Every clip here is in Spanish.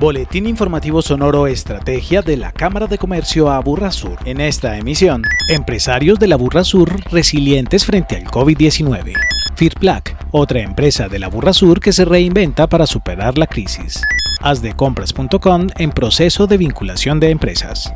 Boletín informativo sonoro Estrategia de la Cámara de Comercio Aburra Sur. En esta emisión, empresarios de la Burra Sur resilientes frente al COVID-19. Firplac, otra empresa de la Burra Sur que se reinventa para superar la crisis. Asdecompras.com en proceso de vinculación de empresas.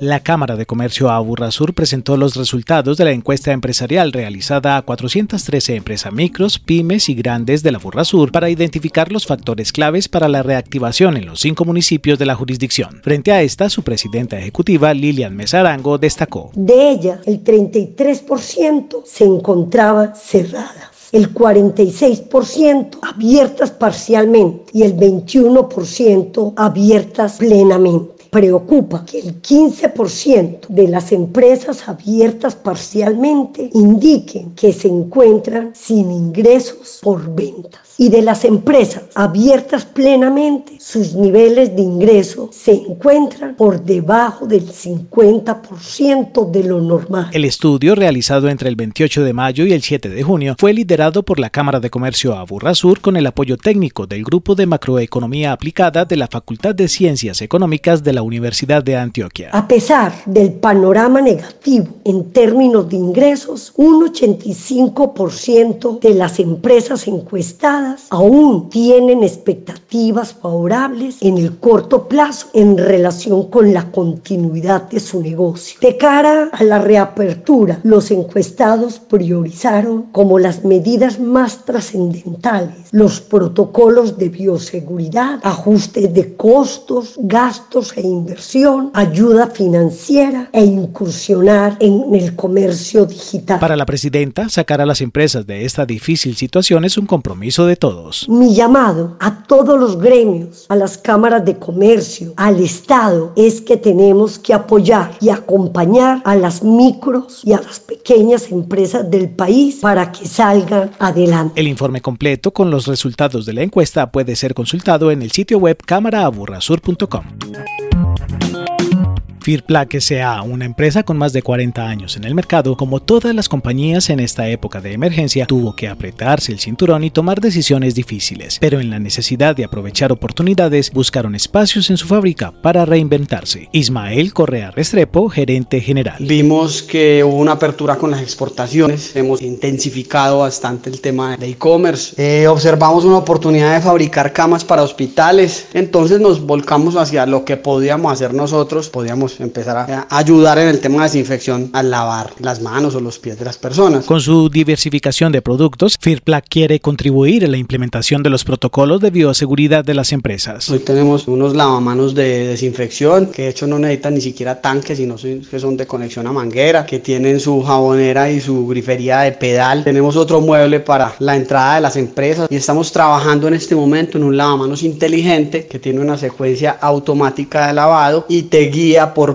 La Cámara de Comercio Aburrasur presentó los resultados de la encuesta empresarial realizada a 413 empresas micros, pymes y grandes de la Sur para identificar los factores claves para la reactivación en los cinco municipios de la jurisdicción. Frente a esta, su presidenta ejecutiva, Lilian Mesarango, destacó. De ella, el 33% se encontraba cerrada el 46% abiertas parcialmente y el 21% abiertas plenamente preocupa que el 15% de las empresas abiertas parcialmente indiquen que se encuentran sin ingresos por ventas y de las empresas abiertas plenamente, sus niveles de ingreso se encuentran por debajo del 50% de lo normal. El estudio realizado entre el 28 de mayo y el 7 de junio fue liderado por la Cámara de Comercio Aburrasur con el apoyo técnico del Grupo de Macroeconomía Aplicada de la Facultad de Ciencias Económicas de la Universidad de Antioquia. A pesar del panorama negativo en términos de ingresos, un 85% de las empresas encuestadas aún tienen expectativas favorables en el corto plazo en relación con la continuidad de su negocio. De cara a la reapertura, los encuestados priorizaron como las medidas más trascendentales los protocolos de bioseguridad, ajuste de costos, gastos e inversión, ayuda financiera e incursionar en el comercio digital. Para la presidenta, sacar a las empresas de esta difícil situación es un compromiso de todos. Mi llamado a todos los gremios, a las cámaras de comercio, al Estado, es que tenemos que apoyar y acompañar a las micros y a las pequeñas empresas del país para que salgan adelante. El informe completo con los resultados de la encuesta puede ser consultado en el sitio web cámaraaburrasur.com. Firplac S.A., una empresa con más de 40 años en el mercado, como todas las compañías en esta época de emergencia, tuvo que apretarse el cinturón y tomar decisiones difíciles, pero en la necesidad de aprovechar oportunidades, buscaron espacios en su fábrica para reinventarse. Ismael Correa Restrepo, gerente general. Vimos que hubo una apertura con las exportaciones, hemos intensificado bastante el tema de e-commerce, eh, observamos una oportunidad de fabricar camas para hospitales, entonces nos volcamos hacia lo que podíamos hacer nosotros, podíamos empezar a ayudar en el tema de desinfección al lavar las manos o los pies de las personas. Con su diversificación de productos, Firplac quiere contribuir a la implementación de los protocolos de bioseguridad de las empresas. Hoy tenemos unos lavamanos de desinfección que de hecho no necesitan ni siquiera tanques, sino que son de conexión a manguera, que tienen su jabonera y su grifería de pedal. Tenemos otro mueble para la entrada de las empresas y estamos trabajando en este momento en un lavamanos inteligente que tiene una secuencia automática de lavado y te guía por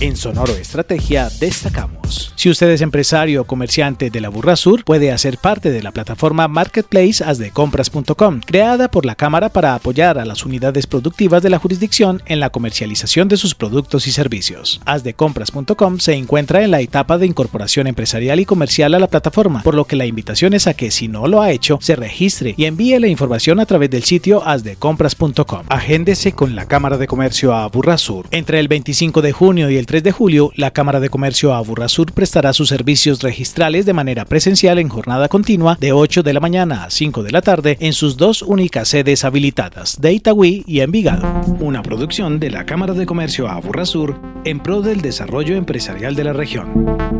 En Sonoro Estrategia destacamos. Si usted es empresario o comerciante de la Burra Sur, puede hacer parte de la plataforma Marketplace asdecompras.com, creada por la Cámara para apoyar a las unidades productivas de la jurisdicción en la comercialización de sus productos y servicios. Asdecompras.com se encuentra en la etapa de incorporación empresarial y comercial a la plataforma, por lo que la invitación es a que si no lo ha hecho, se registre y envíe la información a través del sitio asdecompras.com. Agéndese con la Cámara de Comercio a Burra Sur entre el 25 de junio y el 3 de julio, la Cámara de Comercio Aburrasur prestará sus servicios registrales de manera presencial en jornada continua de 8 de la mañana a 5 de la tarde en sus dos únicas sedes habilitadas, de Itagüí y Envigado. Una producción de la Cámara de Comercio Aburrasur en pro del desarrollo empresarial de la región.